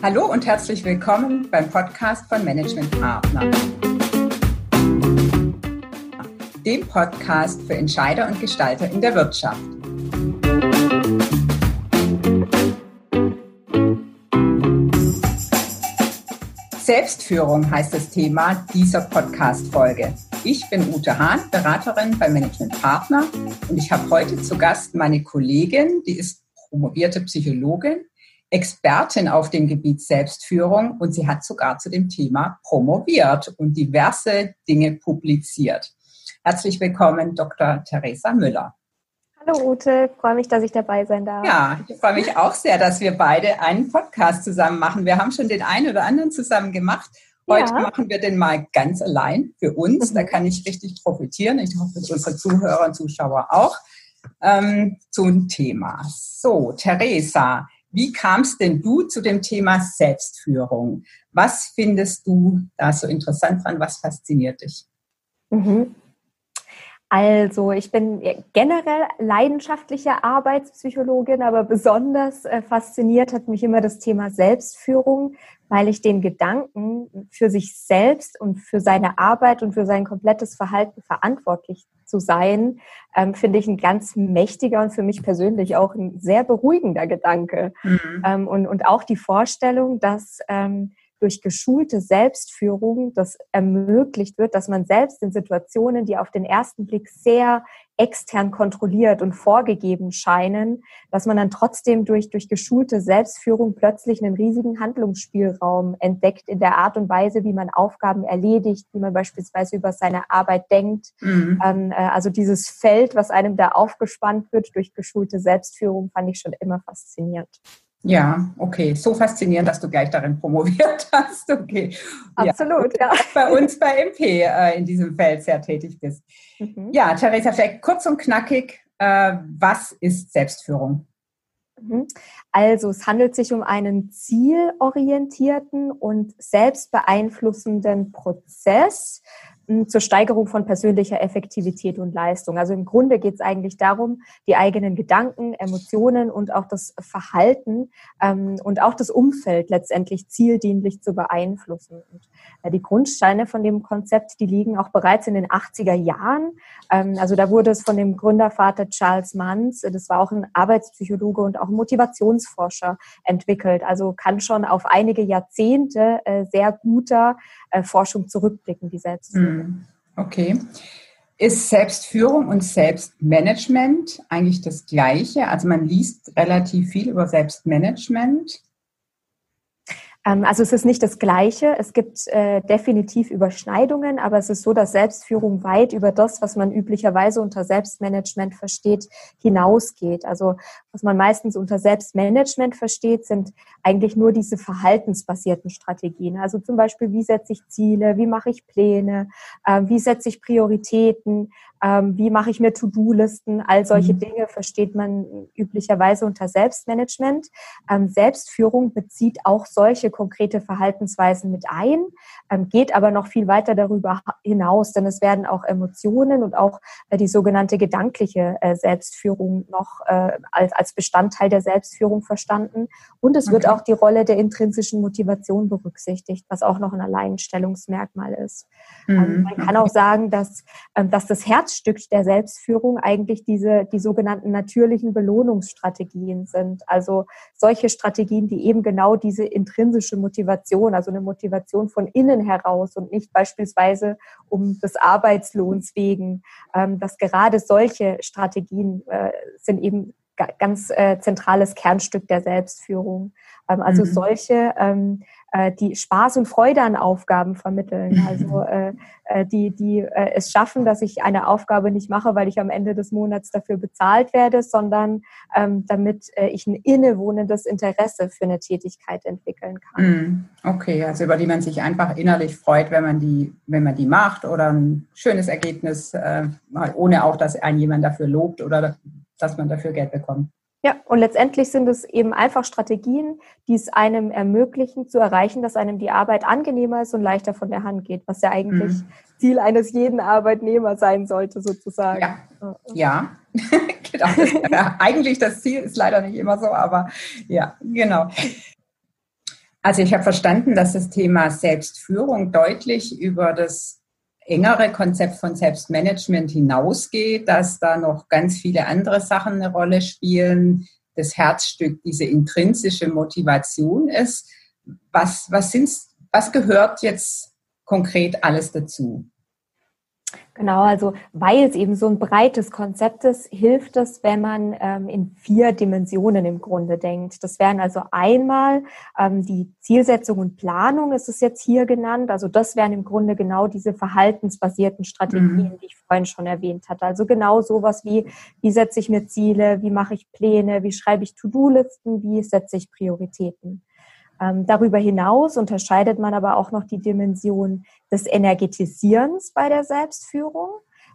Hallo und herzlich willkommen beim Podcast von Management Partner. Dem Podcast für Entscheider und Gestalter in der Wirtschaft. Selbstführung heißt das Thema dieser Podcast-Folge. Ich bin Ute Hahn, Beraterin bei Management Partner und ich habe heute zu Gast meine Kollegin, die ist promovierte Psychologin, Expertin auf dem Gebiet Selbstführung und sie hat sogar zu dem Thema promoviert und diverse Dinge publiziert. Herzlich willkommen, Dr. Theresa Müller. Hallo Ute, freue mich, dass ich dabei sein darf. Ja, ich freue mich auch sehr, dass wir beide einen Podcast zusammen machen. Wir haben schon den einen oder anderen zusammen gemacht. Heute ja. machen wir den mal ganz allein für uns. Mhm. Da kann ich richtig profitieren. Ich hoffe, unsere Zuhörer und Zuschauer auch. Ähm, zum Thema. So, Theresa, wie kamst denn du zu dem Thema Selbstführung? Was findest du da so interessant dran? Was fasziniert dich? Mhm. Also, ich bin generell leidenschaftliche Arbeitspsychologin, aber besonders äh, fasziniert hat mich immer das Thema Selbstführung, weil ich den Gedanken, für sich selbst und für seine Arbeit und für sein komplettes Verhalten verantwortlich zu sein, ähm, finde ich ein ganz mächtiger und für mich persönlich auch ein sehr beruhigender Gedanke. Mhm. Ähm, und, und auch die Vorstellung, dass ähm, durch geschulte Selbstführung das ermöglicht wird, dass man selbst in Situationen, die auf den ersten Blick sehr extern kontrolliert und vorgegeben scheinen, dass man dann trotzdem durch, durch geschulte Selbstführung plötzlich einen riesigen Handlungsspielraum entdeckt in der Art und Weise, wie man Aufgaben erledigt, wie man beispielsweise über seine Arbeit denkt. Mhm. Ähm, äh, also dieses Feld, was einem da aufgespannt wird durch geschulte Selbstführung, fand ich schon immer faszinierend. Ja, okay. So faszinierend, dass du gleich darin promoviert hast. Okay. Absolut, ja. ja. Bei uns bei MP äh, in diesem Feld sehr tätig bist. Mhm. Ja, Theresa, vielleicht kurz und knackig. Äh, was ist Selbstführung? Mhm. Also es handelt sich um einen zielorientierten und selbstbeeinflussenden Prozess, zur Steigerung von persönlicher Effektivität und Leistung. Also im Grunde geht es eigentlich darum, die eigenen Gedanken, Emotionen und auch das Verhalten ähm, und auch das Umfeld letztendlich zieldienlich zu beeinflussen. Und, äh, die Grundsteine von dem Konzept, die liegen auch bereits in den 80er Jahren. Ähm, also da wurde es von dem Gründervater Charles Manns, das war auch ein Arbeitspsychologe und auch Motivationsforscher, entwickelt. Also kann schon auf einige Jahrzehnte äh, sehr guter äh, Forschung zurückblicken, die Selbstführung. Hm, okay. Ist Selbstführung und Selbstmanagement eigentlich das Gleiche? Also man liest relativ viel über Selbstmanagement. Ähm, also es ist nicht das Gleiche. Es gibt äh, definitiv Überschneidungen, aber es ist so, dass Selbstführung weit über das, was man üblicherweise unter Selbstmanagement versteht, hinausgeht. Also was man meistens unter Selbstmanagement versteht, sind eigentlich nur diese verhaltensbasierten Strategien. Also zum Beispiel, wie setze ich Ziele, wie mache ich Pläne, äh, wie setze ich Prioritäten, ähm, wie mache ich mir To-Do-Listen, all solche mhm. Dinge versteht man üblicherweise unter Selbstmanagement. Ähm, Selbstführung bezieht auch solche konkrete Verhaltensweisen mit ein, ähm, geht aber noch viel weiter darüber hinaus, denn es werden auch Emotionen und auch äh, die sogenannte gedankliche äh, Selbstführung noch äh, als, als Bestandteil der Selbstführung verstanden. Und es wird auch die Rolle der intrinsischen Motivation berücksichtigt, was auch noch ein Alleinstellungsmerkmal ist. Mhm. Man kann auch sagen, dass, dass das Herz Herzstück der Selbstführung eigentlich diese, die sogenannten natürlichen Belohnungsstrategien sind. Also solche Strategien, die eben genau diese intrinsische Motivation, also eine Motivation von innen heraus und nicht beispielsweise um des Arbeitslohns wegen, ähm, dass gerade solche Strategien äh, sind eben ganz äh, zentrales Kernstück der Selbstführung. Ähm, also mhm. solche ähm, äh, die Spaß und Freude an Aufgaben vermitteln. Also äh, äh, die, die äh, es schaffen, dass ich eine Aufgabe nicht mache, weil ich am Ende des Monats dafür bezahlt werde, sondern ähm, damit äh, ich ein innewohnendes Interesse für eine Tätigkeit entwickeln kann. Mhm. Okay, also über die man sich einfach innerlich freut, wenn man die, wenn man die macht oder ein schönes Ergebnis, äh, ohne auch, dass ein jemand dafür lobt oder dass man dafür Geld bekommt. Ja, und letztendlich sind es eben einfach Strategien, die es einem ermöglichen, zu erreichen, dass einem die Arbeit angenehmer ist und leichter von der Hand geht, was ja eigentlich mhm. Ziel eines jeden Arbeitnehmers sein sollte, sozusagen. Ja, ja. genau. Das, eigentlich das Ziel ist leider nicht immer so, aber ja, genau. Also ich habe verstanden, dass das Thema Selbstführung deutlich über das engere Konzept von Selbstmanagement hinausgeht, dass da noch ganz viele andere Sachen eine Rolle spielen, das Herzstück diese intrinsische Motivation ist. Was, was, sind's, was gehört jetzt konkret alles dazu? Genau, also weil es eben so ein breites Konzept ist, hilft es, wenn man ähm, in vier Dimensionen im Grunde denkt. Das wären also einmal ähm, die Zielsetzung und Planung, ist es jetzt hier genannt. Also das wären im Grunde genau diese verhaltensbasierten Strategien, mhm. die ich vorhin schon erwähnt hatte. Also genau sowas wie, wie setze ich mir Ziele, wie mache ich Pläne, wie schreibe ich To-Do-Listen, wie setze ich Prioritäten. Ähm, darüber hinaus unterscheidet man aber auch noch die Dimension des Energetisierens bei der Selbstführung.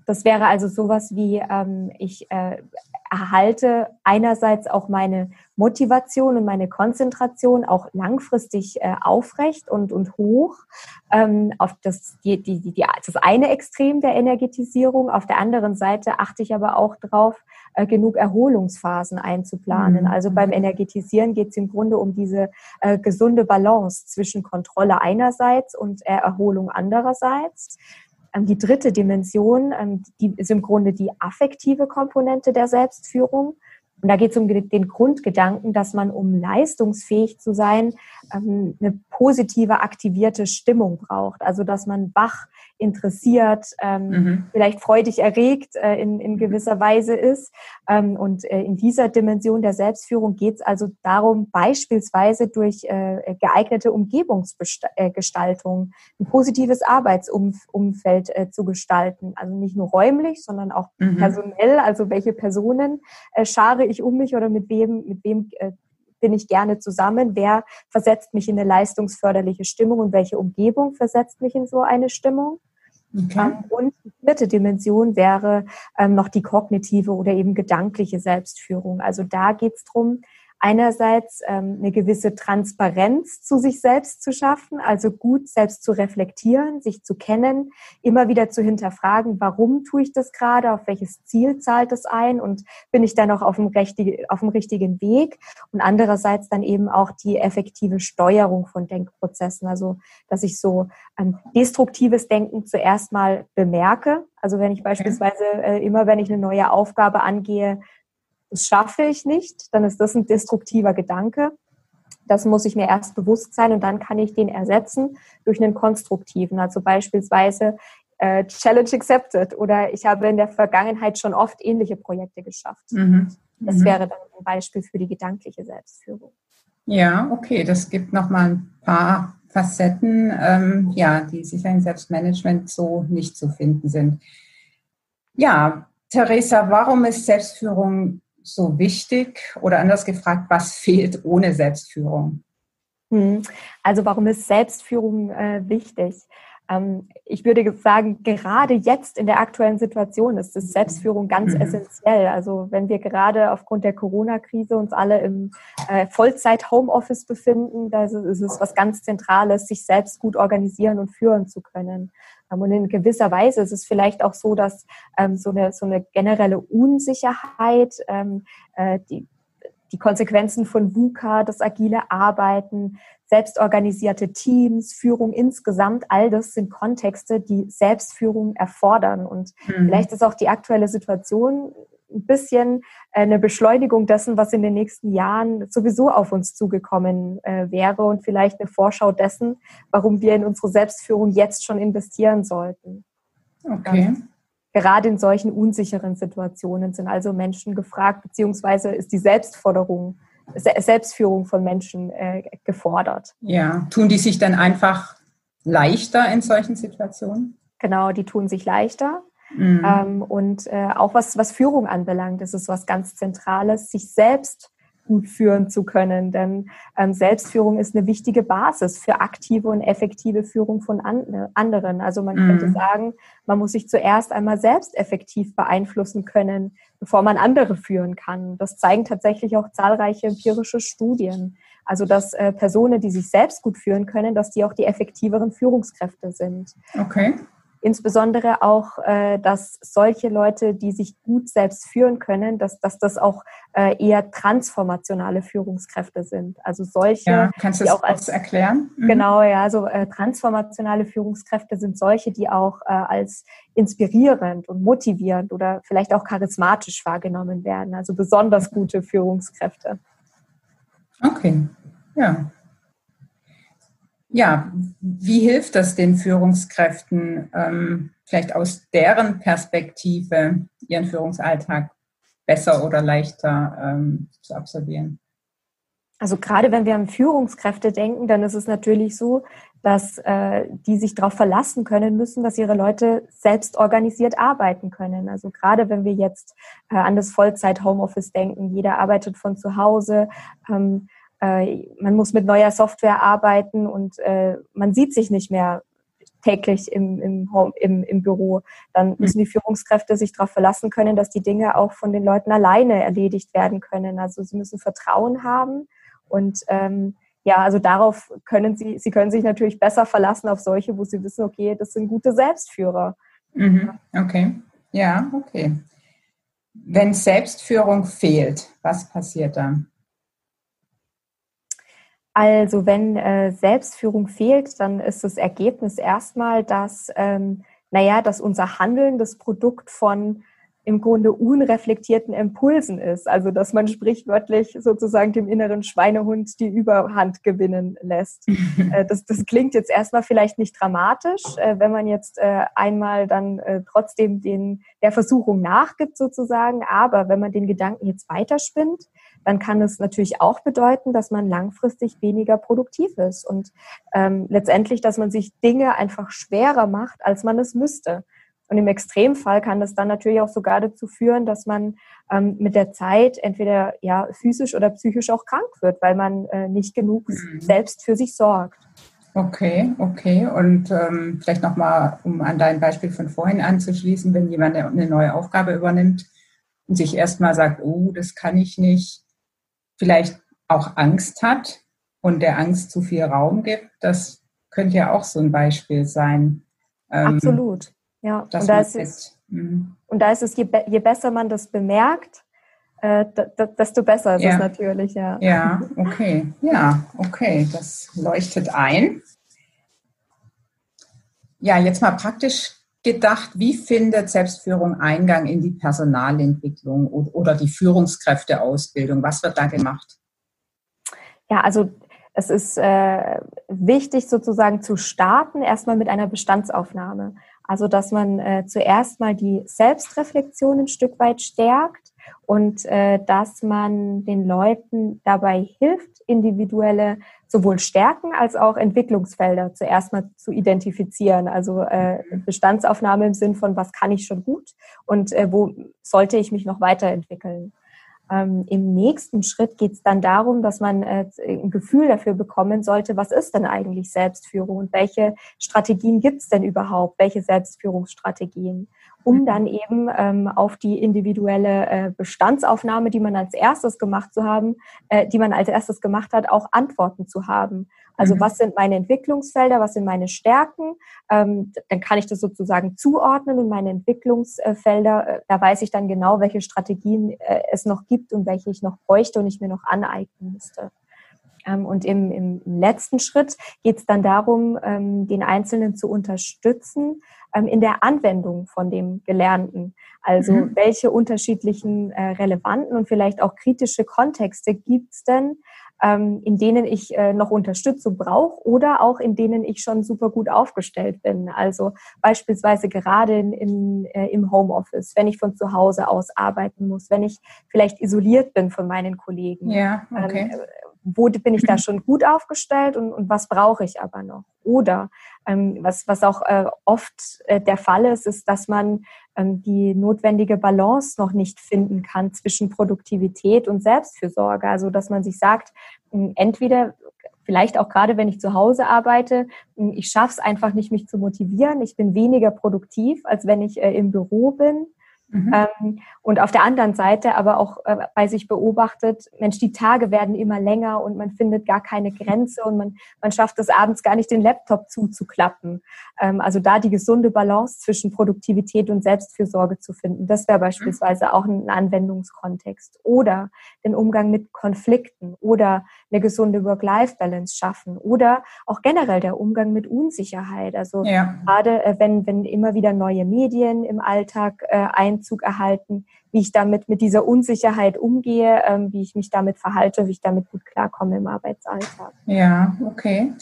Das wäre also sowas wie, ähm, ich äh, erhalte einerseits auch meine Motivation und meine Konzentration auch langfristig äh, aufrecht und, und hoch ähm, auf das, die, die, die, das eine Extrem der Energetisierung. Auf der anderen Seite achte ich aber auch darauf, äh, genug Erholungsphasen einzuplanen. Mhm. Also beim Energetisieren geht es im Grunde um diese äh, gesunde Balance zwischen Kontrolle einerseits und Erholung andererseits. Ähm, die dritte Dimension, ähm, die ist im Grunde die affektive Komponente der Selbstführung. Und da geht es um den Grundgedanken, dass man, um leistungsfähig zu sein, ähm, eine positive, aktivierte Stimmung braucht. Also dass man wach, interessiert, ähm, mhm. vielleicht freudig erregt äh, in, in gewisser Weise ist. Ähm, und äh, in dieser Dimension der Selbstführung geht es also darum, beispielsweise durch äh, geeignete Umgebungsgestaltung ein positives Arbeitsumfeld äh, zu gestalten. Also nicht nur räumlich, sondern auch mhm. personell. Also welche Personen äh, schare ich um mich oder mit wem, mit wem äh, bin ich gerne zusammen? Wer versetzt mich in eine leistungsförderliche Stimmung und welche Umgebung versetzt mich in so eine Stimmung? Okay. Ähm, und die vierte Dimension wäre ähm, noch die kognitive oder eben gedankliche Selbstführung. Also da geht es darum, einerseits ähm, eine gewisse Transparenz zu sich selbst zu schaffen, also gut selbst zu reflektieren, sich zu kennen, immer wieder zu hinterfragen, warum tue ich das gerade, auf welches Ziel zahlt es ein und bin ich da noch auf dem, richtigen, auf dem richtigen Weg? Und andererseits dann eben auch die effektive Steuerung von Denkprozessen, also dass ich so ähm, destruktives Denken zuerst mal bemerke, also wenn ich beispielsweise äh, immer, wenn ich eine neue Aufgabe angehe, das schaffe ich nicht, dann ist das ein destruktiver Gedanke. Das muss ich mir erst bewusst sein und dann kann ich den ersetzen durch einen konstruktiven. Also beispielsweise äh, Challenge accepted oder ich habe in der Vergangenheit schon oft ähnliche Projekte geschafft. Mhm. Das mhm. wäre dann ein Beispiel für die gedankliche Selbstführung. Ja, okay, das gibt nochmal ein paar Facetten, ähm, ja, die sicher im Selbstmanagement so nicht zu finden sind. Ja, Theresa, warum ist Selbstführung so wichtig? Oder anders gefragt, was fehlt ohne Selbstführung? Hm. Also warum ist Selbstführung äh, wichtig? Ähm, ich würde sagen, gerade jetzt in der aktuellen Situation ist das Selbstführung ganz mhm. essentiell. Also wenn wir gerade aufgrund der Corona-Krise uns alle im äh, Vollzeit-Homeoffice befinden, da ist es was ganz Zentrales, sich selbst gut organisieren und führen zu können. Und in gewisser Weise ist es vielleicht auch so, dass ähm, so, eine, so eine generelle Unsicherheit, ähm, äh, die, die Konsequenzen von VUCA, das agile Arbeiten, selbstorganisierte Teams, Führung insgesamt, all das sind Kontexte, die Selbstführung erfordern. Und mhm. vielleicht ist auch die aktuelle Situation ein bisschen äh, eine Beschleunigung dessen, was in den nächsten Jahren sowieso auf uns zugekommen äh, wäre und vielleicht eine Vorschau dessen, warum wir in unsere Selbstführung jetzt schon investieren sollten. Okay. Und gerade in solchen unsicheren Situationen sind also Menschen gefragt, beziehungsweise ist die Selbstforderung, Selbstführung von Menschen äh, gefordert. Ja, tun die sich dann einfach leichter in solchen Situationen? Genau, die tun sich leichter. Mhm. Ähm, und äh, auch was, was Führung anbelangt, ist es was ganz Zentrales, sich selbst gut führen zu können. Denn ähm, Selbstführung ist eine wichtige Basis für aktive und effektive Führung von an, anderen. Also man mhm. könnte sagen, man muss sich zuerst einmal selbst effektiv beeinflussen können, bevor man andere führen kann. Das zeigen tatsächlich auch zahlreiche empirische Studien. Also dass äh, Personen, die sich selbst gut führen können, dass die auch die effektiveren Führungskräfte sind. Okay. Insbesondere auch, äh, dass solche Leute, die sich gut selbst führen können, dass, dass das auch äh, eher transformationale Führungskräfte sind. Also solche, ja, kannst du das auch als erklären? Mhm. Genau, ja, also äh, transformationale Führungskräfte sind solche, die auch äh, als inspirierend und motivierend oder vielleicht auch charismatisch wahrgenommen werden. Also besonders gute Führungskräfte. Okay, ja. Ja, wie hilft das den Führungskräften, ähm, vielleicht aus deren Perspektive ihren Führungsalltag besser oder leichter ähm, zu absolvieren? Also gerade wenn wir an Führungskräfte denken, dann ist es natürlich so, dass äh, die sich darauf verlassen können müssen, dass ihre Leute selbst organisiert arbeiten können. Also gerade wenn wir jetzt äh, an das Vollzeit-Homeoffice denken, jeder arbeitet von zu Hause. Ähm, äh, man muss mit neuer Software arbeiten und äh, man sieht sich nicht mehr täglich im, im, Home, im, im Büro. Dann mhm. müssen die Führungskräfte sich darauf verlassen können, dass die Dinge auch von den Leuten alleine erledigt werden können. Also sie müssen Vertrauen haben und ähm, ja, also darauf können sie, sie können sich natürlich besser verlassen auf solche, wo sie wissen, okay, das sind gute Selbstführer. Mhm. Okay, ja, okay. Wenn Selbstführung fehlt, was passiert dann? Also wenn äh, Selbstführung fehlt, dann ist das Ergebnis erstmal, dass, ähm, naja, dass unser Handeln das Produkt von im Grunde unreflektierten Impulsen ist. Also dass man sprichwörtlich sozusagen dem inneren Schweinehund die Überhand gewinnen lässt. Äh, das, das klingt jetzt erstmal vielleicht nicht dramatisch, äh, wenn man jetzt äh, einmal dann trotzdem den, der Versuchung nachgibt sozusagen. Aber wenn man den Gedanken jetzt weiterspinnt, dann kann es natürlich auch bedeuten, dass man langfristig weniger produktiv ist und ähm, letztendlich, dass man sich Dinge einfach schwerer macht, als man es müsste. Und im Extremfall kann das dann natürlich auch sogar dazu führen, dass man ähm, mit der Zeit entweder ja physisch oder psychisch auch krank wird, weil man äh, nicht genug mhm. selbst für sich sorgt. Okay, okay. Und ähm, vielleicht nochmal, um an dein Beispiel von vorhin anzuschließen, wenn jemand eine neue Aufgabe übernimmt und sich erstmal sagt, oh, das kann ich nicht, vielleicht auch Angst hat und der Angst zu viel Raum gibt, das könnte ja auch so ein Beispiel sein. Ähm, Absolut, ja. Und da, ist es, mhm. und da ist es, je, je besser man das bemerkt, äh, desto besser ist ja. es natürlich, ja. Ja, okay, ja, okay, das leuchtet ein. Ja, jetzt mal praktisch gedacht, wie findet Selbstführung Eingang in die Personalentwicklung oder die Führungskräfteausbildung? Was wird da gemacht? Ja, also es ist äh, wichtig sozusagen zu starten, erstmal mit einer Bestandsaufnahme. Also dass man äh, zuerst mal die Selbstreflexion ein Stück weit stärkt und äh, dass man den Leuten dabei hilft, individuelle sowohl Stärken als auch Entwicklungsfelder zuerst mal zu identifizieren. Also äh, Bestandsaufnahme im Sinn von, was kann ich schon gut und äh, wo sollte ich mich noch weiterentwickeln. Ähm, Im nächsten Schritt geht es dann darum, dass man äh, ein Gefühl dafür bekommen sollte, was ist denn eigentlich Selbstführung und welche Strategien gibt es denn überhaupt, welche Selbstführungsstrategien um mhm. dann eben ähm, auf die individuelle äh, Bestandsaufnahme, die man als erstes gemacht zu haben, äh, die man als erstes gemacht hat, auch Antworten zu haben. Also mhm. was sind meine Entwicklungsfelder, was sind meine Stärken? Ähm, dann kann ich das sozusagen zuordnen und meine Entwicklungsfelder, äh, da weiß ich dann genau, welche Strategien äh, es noch gibt und welche ich noch bräuchte und ich mir noch aneignen müsste. Ähm, und im, im letzten Schritt geht es dann darum, ähm, den Einzelnen zu unterstützen ähm, in der Anwendung von dem Gelernten. Also mhm. welche unterschiedlichen äh, relevanten und vielleicht auch kritische Kontexte gibt es denn, in denen ich äh, noch Unterstützung brauche oder auch in denen ich schon super gut aufgestellt bin. Also beispielsweise gerade in, in, äh, im Homeoffice, wenn ich von zu Hause aus arbeiten muss, wenn ich vielleicht isoliert bin von meinen Kollegen. Ja, okay wo bin ich da schon gut aufgestellt und, und was brauche ich aber noch? Oder ähm, was, was auch äh, oft äh, der Fall ist, ist, dass man ähm, die notwendige Balance noch nicht finden kann zwischen Produktivität und Selbstfürsorge. Also dass man sich sagt, äh, entweder vielleicht auch gerade wenn ich zu Hause arbeite, ich schaffe es einfach nicht, mich zu motivieren. Ich bin weniger produktiv, als wenn ich äh, im Büro bin. Mhm. Ähm, und auf der anderen Seite aber auch äh, bei sich beobachtet, Mensch, die Tage werden immer länger und man findet gar keine Grenze und man, man schafft es abends gar nicht, den Laptop zuzuklappen. Ähm, also da die gesunde Balance zwischen Produktivität und Selbstfürsorge zu finden, das wäre beispielsweise auch ein Anwendungskontext. Oder den Umgang mit Konflikten oder eine gesunde Work-Life-Balance schaffen oder auch generell der Umgang mit Unsicherheit. Also ja. gerade äh, wenn, wenn immer wieder neue Medien im Alltag äh, Einzug erhalten, wie ich damit mit dieser Unsicherheit umgehe, ähm, wie ich mich damit verhalte, wie ich damit gut klarkomme im Arbeitsalltag. Ja, okay.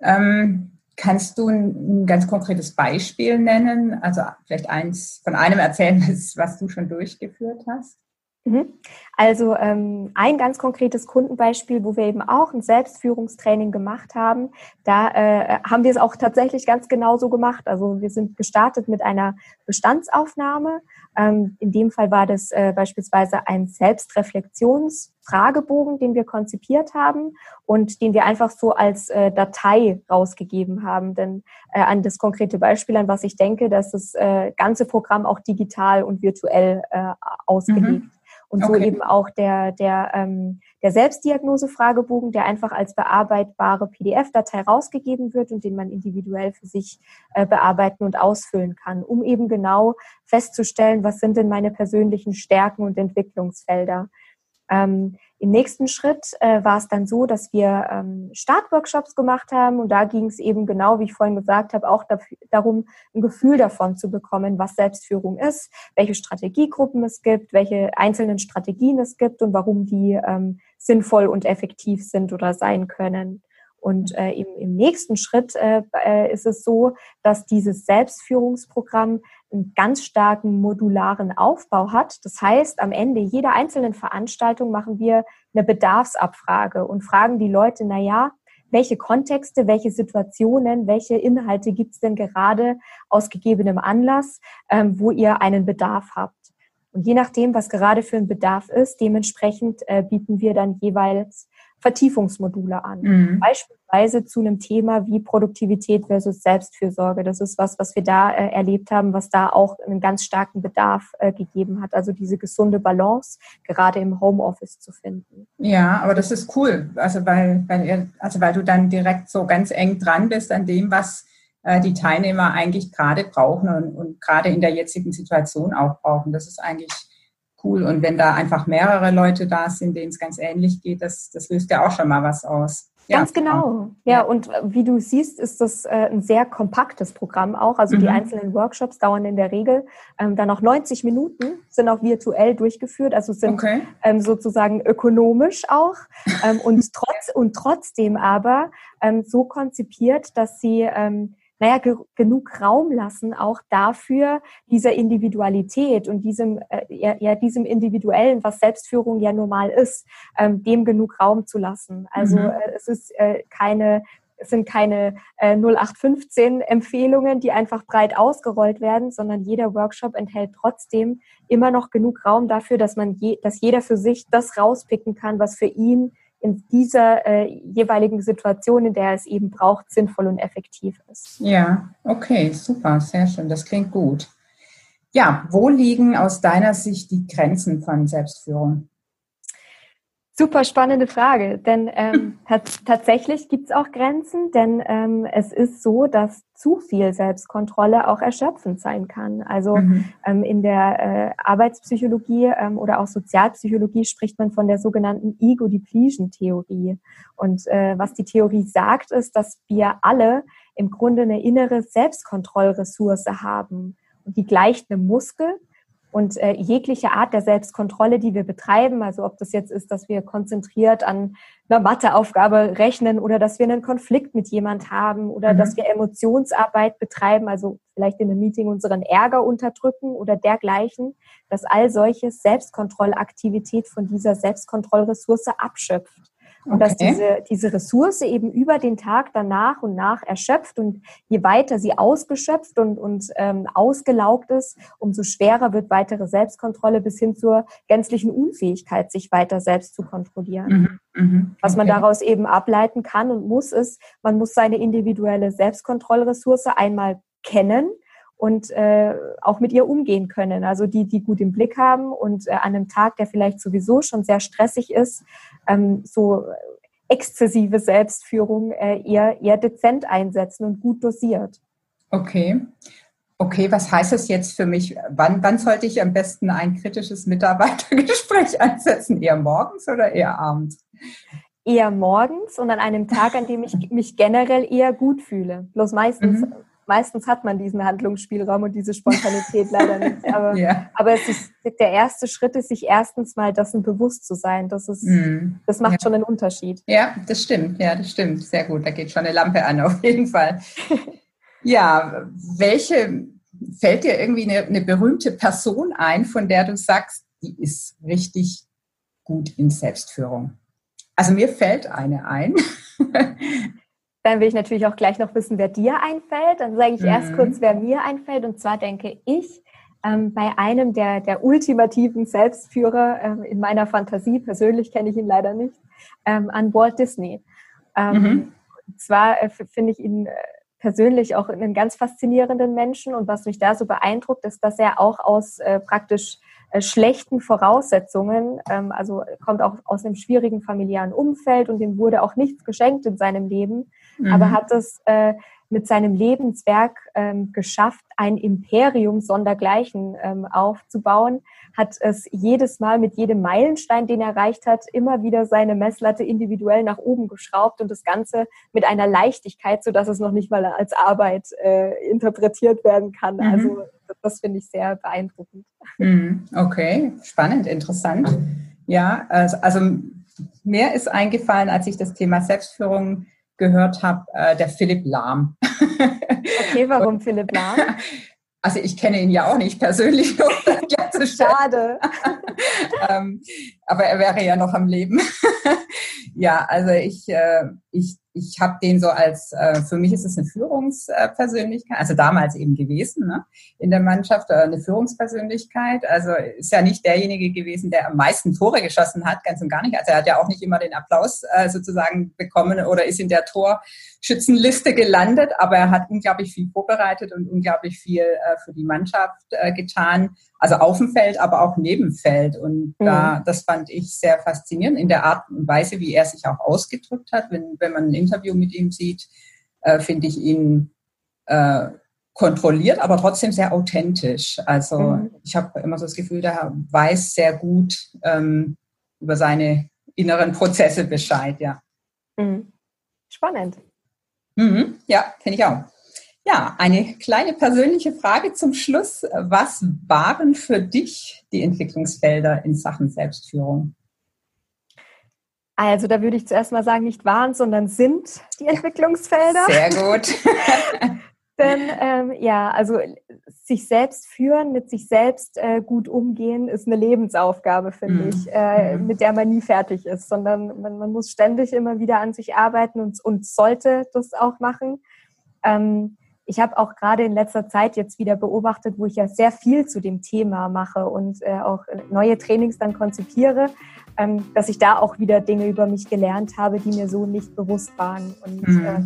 Ähm, kannst du ein, ein, ganz konkretes Beispiel nennen? Also vielleicht eins von einem erzählen, was du schon durchgeführt hast? Mhm. Also ähm, ein ganz konkretes Kundenbeispiel, wo wir eben auch ein Selbstführungstraining gemacht haben, da äh, haben wir es auch tatsächlich ganz genauso gemacht. Also wir sind gestartet mit einer Bestandsaufnahme. Ähm, in dem Fall war das äh, beispielsweise ein Selbstreflexionsfragebogen, den wir konzipiert haben und den wir einfach so als äh, Datei rausgegeben haben. Denn äh, an das konkrete Beispiel, an was ich denke, dass das äh, ganze Programm auch digital und virtuell äh, ausgelegt mhm. Und okay. so eben auch der, der, ähm, der Selbstdiagnose-Fragebogen, der einfach als bearbeitbare PDF-Datei rausgegeben wird und den man individuell für sich äh, bearbeiten und ausfüllen kann, um eben genau festzustellen, was sind denn meine persönlichen Stärken und Entwicklungsfelder. Ähm, Im nächsten Schritt äh, war es dann so, dass wir ähm, Startworkshops gemacht haben und da ging es eben genau, wie ich vorhin gesagt habe, auch dafür, darum, ein Gefühl davon zu bekommen, was Selbstführung ist, welche Strategiegruppen es gibt, welche einzelnen Strategien es gibt und warum die ähm, sinnvoll und effektiv sind oder sein können. Und äh, im, im nächsten Schritt äh, äh, ist es so, dass dieses Selbstführungsprogramm einen ganz starken modularen Aufbau hat. Das heißt, am Ende jeder einzelnen Veranstaltung machen wir eine Bedarfsabfrage und fragen die Leute, na ja, welche Kontexte, welche Situationen, welche Inhalte gibt es denn gerade aus gegebenem Anlass, ähm, wo ihr einen Bedarf habt. Und je nachdem, was gerade für ein Bedarf ist, dementsprechend äh, bieten wir dann jeweils Vertiefungsmodule an. Mhm. Beispielsweise zu einem Thema wie Produktivität versus Selbstfürsorge. Das ist was, was wir da äh, erlebt haben, was da auch einen ganz starken Bedarf äh, gegeben hat. Also diese gesunde Balance gerade im Homeoffice zu finden. Ja, aber das ist cool. Also weil, weil, also weil du dann direkt so ganz eng dran bist an dem, was äh, die Teilnehmer eigentlich gerade brauchen und, und gerade in der jetzigen Situation auch brauchen. Das ist eigentlich cool. Und wenn da einfach mehrere Leute da sind, denen es ganz ähnlich geht, das, das löst ja auch schon mal was aus. Ganz ja, genau. Ja, und wie du siehst, ist das äh, ein sehr kompaktes Programm auch. Also mhm. die einzelnen Workshops dauern in der Regel ähm, dann auch 90 Minuten, sind auch virtuell durchgeführt, also sind okay. ähm, sozusagen ökonomisch auch ähm, und, trotz, und trotzdem aber ähm, so konzipiert, dass sie ähm, naja, ge genug Raum lassen auch dafür, dieser Individualität und diesem, äh, ja, ja, diesem Individuellen, was Selbstführung ja normal ist, ähm, dem genug Raum zu lassen. Also mhm. äh, es ist äh, keine es sind keine äh, 0815 Empfehlungen, die einfach breit ausgerollt werden, sondern jeder Workshop enthält trotzdem immer noch genug Raum dafür, dass man je, dass jeder für sich das rauspicken kann, was für ihn in dieser äh, jeweiligen Situation, in der es eben braucht, sinnvoll und effektiv ist. Ja, okay, super, sehr schön, das klingt gut. Ja, wo liegen aus deiner Sicht die Grenzen von Selbstführung? Super spannende Frage, denn ähm, tatsächlich gibt es auch Grenzen, denn ähm, es ist so, dass zu viel Selbstkontrolle auch erschöpfend sein kann. Also mhm. ähm, in der äh, Arbeitspsychologie ähm, oder auch Sozialpsychologie spricht man von der sogenannten Ego-Depletion-Theorie. Und äh, was die Theorie sagt, ist, dass wir alle im Grunde eine innere Selbstkontrollressource haben. Und die gleicht einem Muskel und äh, jegliche Art der Selbstkontrolle, die wir betreiben, also ob das jetzt ist, dass wir konzentriert an einer Matheaufgabe rechnen oder dass wir einen Konflikt mit jemand haben oder mhm. dass wir Emotionsarbeit betreiben, also vielleicht in einem Meeting unseren Ärger unterdrücken oder dergleichen, dass all solche Selbstkontrollaktivität von dieser Selbstkontrollressource abschöpft. Und okay. dass diese, diese Ressource eben über den Tag dann nach und nach erschöpft und je weiter sie ausgeschöpft und, und ähm, ausgelaugt ist, umso schwerer wird weitere Selbstkontrolle bis hin zur gänzlichen Unfähigkeit, sich weiter selbst zu kontrollieren. Mhm. Mhm. Was man daraus eben ableiten kann und muss, ist, man muss seine individuelle Selbstkontrollressource einmal kennen und äh, auch mit ihr umgehen können. Also die, die gut im Blick haben und äh, an einem Tag, der vielleicht sowieso schon sehr stressig ist, ähm, so exzessive Selbstführung äh, eher, eher dezent einsetzen und gut dosiert. Okay. Okay, was heißt das jetzt für mich? Wann, wann sollte ich am besten ein kritisches Mitarbeitergespräch einsetzen? Eher morgens oder eher abends? Eher morgens und an einem Tag, an dem ich mich generell eher gut fühle. Bloß meistens, mhm. Meistens hat man diesen Handlungsspielraum und diese Spontanität leider nicht. Aber, ja. aber es ist, der erste Schritt ist, sich erstens mal dessen bewusst zu sein. Das, ist, mhm. das macht ja. schon einen Unterschied. Ja, das stimmt. Ja, das stimmt. Sehr gut. Da geht schon eine Lampe an, auf jeden Fall. Ja, welche fällt dir irgendwie eine, eine berühmte Person ein, von der du sagst, die ist richtig gut in Selbstführung? Also mir fällt eine ein. Dann will ich natürlich auch gleich noch wissen, wer dir einfällt. Dann sage ich mhm. erst kurz, wer mir einfällt. Und zwar denke ich ähm, bei einem der, der ultimativen Selbstführer ähm, in meiner Fantasie, persönlich kenne ich ihn leider nicht, ähm, an Walt Disney. Ähm, mhm. Zwar äh, finde ich ihn äh, persönlich auch einen ganz faszinierenden Menschen. Und was mich da so beeindruckt, ist, dass er auch aus äh, praktisch äh, schlechten Voraussetzungen, ähm, also kommt auch aus einem schwierigen familiären Umfeld und ihm wurde auch nichts geschenkt in seinem Leben, mhm. aber hat es äh, mit seinem Lebenswerk ähm, geschafft, ein Imperium sondergleichen ähm, aufzubauen, hat es jedes Mal mit jedem Meilenstein, den er erreicht hat, immer wieder seine Messlatte individuell nach oben geschraubt und das Ganze mit einer Leichtigkeit, so dass es noch nicht mal als Arbeit äh, interpretiert werden kann. Mhm. Also das finde ich sehr beeindruckend. Mhm. Okay, spannend, interessant. Ja, also, also mir ist eingefallen, als ich das Thema Selbstführung gehört habe, äh, der Philipp Lahm. Okay, warum Philipp Lahm? Also ich kenne ihn ja auch nicht persönlich. Schade. ähm, aber er wäre ja noch am Leben. ja, also ich, äh, ich ich habe den so als, äh, für mich ist es eine Führungspersönlichkeit, also damals eben gewesen, ne, in der Mannschaft, äh, eine Führungspersönlichkeit. Also ist ja nicht derjenige gewesen, der am meisten Tore geschossen hat, ganz und gar nicht. Also er hat ja auch nicht immer den Applaus äh, sozusagen bekommen oder ist in der Torschützenliste gelandet, aber er hat unglaublich viel vorbereitet und unglaublich viel äh, für die Mannschaft äh, getan. Also auf dem Feld, aber auch neben Feld. Und mhm. da, das fand ich sehr faszinierend in der Art und Weise, wie er sich auch ausgedrückt hat. Wenn, wenn man Interview mit ihm sieht, äh, finde ich ihn äh, kontrolliert, aber trotzdem sehr authentisch. Also mhm. ich habe immer so das Gefühl, der weiß sehr gut ähm, über seine inneren Prozesse Bescheid, ja. Mhm. Spannend. Mhm. Ja, finde ich auch. Ja, eine kleine persönliche Frage zum Schluss. Was waren für dich die Entwicklungsfelder in Sachen Selbstführung? Also da würde ich zuerst mal sagen, nicht waren, sondern sind die Entwicklungsfelder. Sehr gut. Denn ähm, ja, also sich selbst führen, mit sich selbst äh, gut umgehen, ist eine Lebensaufgabe, finde mhm. ich, äh, mhm. mit der man nie fertig ist, sondern man, man, muss ständig immer wieder an sich arbeiten und, und sollte das auch machen. Ähm, ich habe auch gerade in letzter Zeit jetzt wieder beobachtet, wo ich ja sehr viel zu dem Thema mache und äh, auch neue Trainings dann konzipiere, ähm, dass ich da auch wieder Dinge über mich gelernt habe, die mir so nicht bewusst waren. Und mhm. äh,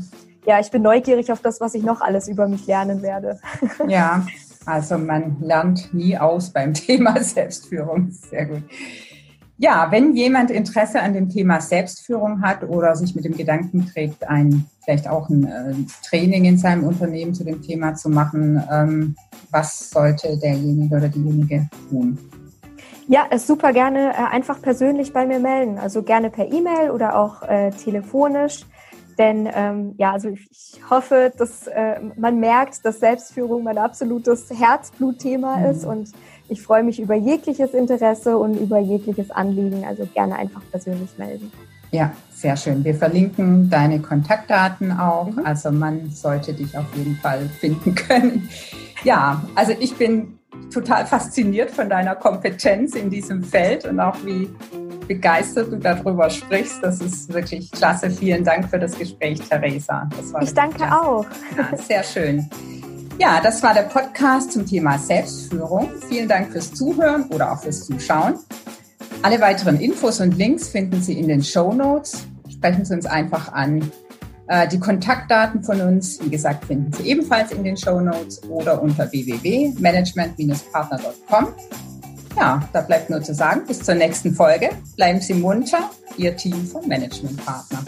ja, ich bin neugierig auf das, was ich noch alles über mich lernen werde. Ja, also man lernt nie aus beim Thema Selbstführung. Sehr gut. Ja, wenn jemand Interesse an dem Thema Selbstführung hat oder sich mit dem Gedanken trägt, ein vielleicht auch ein äh, Training in seinem Unternehmen zu dem Thema zu machen, ähm, was sollte derjenige oder diejenige tun? Ja, super gerne äh, einfach persönlich bei mir melden. Also gerne per E-Mail oder auch äh, telefonisch. Denn ähm, ja, also ich hoffe, dass äh, man merkt, dass Selbstführung mein absolutes Herzblutthema mhm. ist und ich freue mich über jegliches Interesse und über jegliches Anliegen. Also gerne einfach persönlich melden. Ja, sehr schön. Wir verlinken deine Kontaktdaten auch. Mhm. Also man sollte dich auf jeden Fall finden können. Ja, also ich bin total fasziniert von deiner Kompetenz in diesem Feld und auch wie begeistert du darüber sprichst. Das ist wirklich klasse. Vielen Dank für das Gespräch, Theresa. ich danke klasse. auch. Ja, sehr schön. Ja, das war der Podcast zum Thema Selbstführung. Vielen Dank fürs Zuhören oder auch fürs Zuschauen. Alle weiteren Infos und Links finden Sie in den Show Notes. Sprechen Sie uns einfach an Äh, die Kontaktdaten von uns, wie gesagt, finden Sie ebenfalls in den Show Notes oder unter www.management-partner.com. Ja, da bleibt nur zu sagen, bis zur nächsten Folge. Bleiben Sie munter, Ihr Team von Management Partner.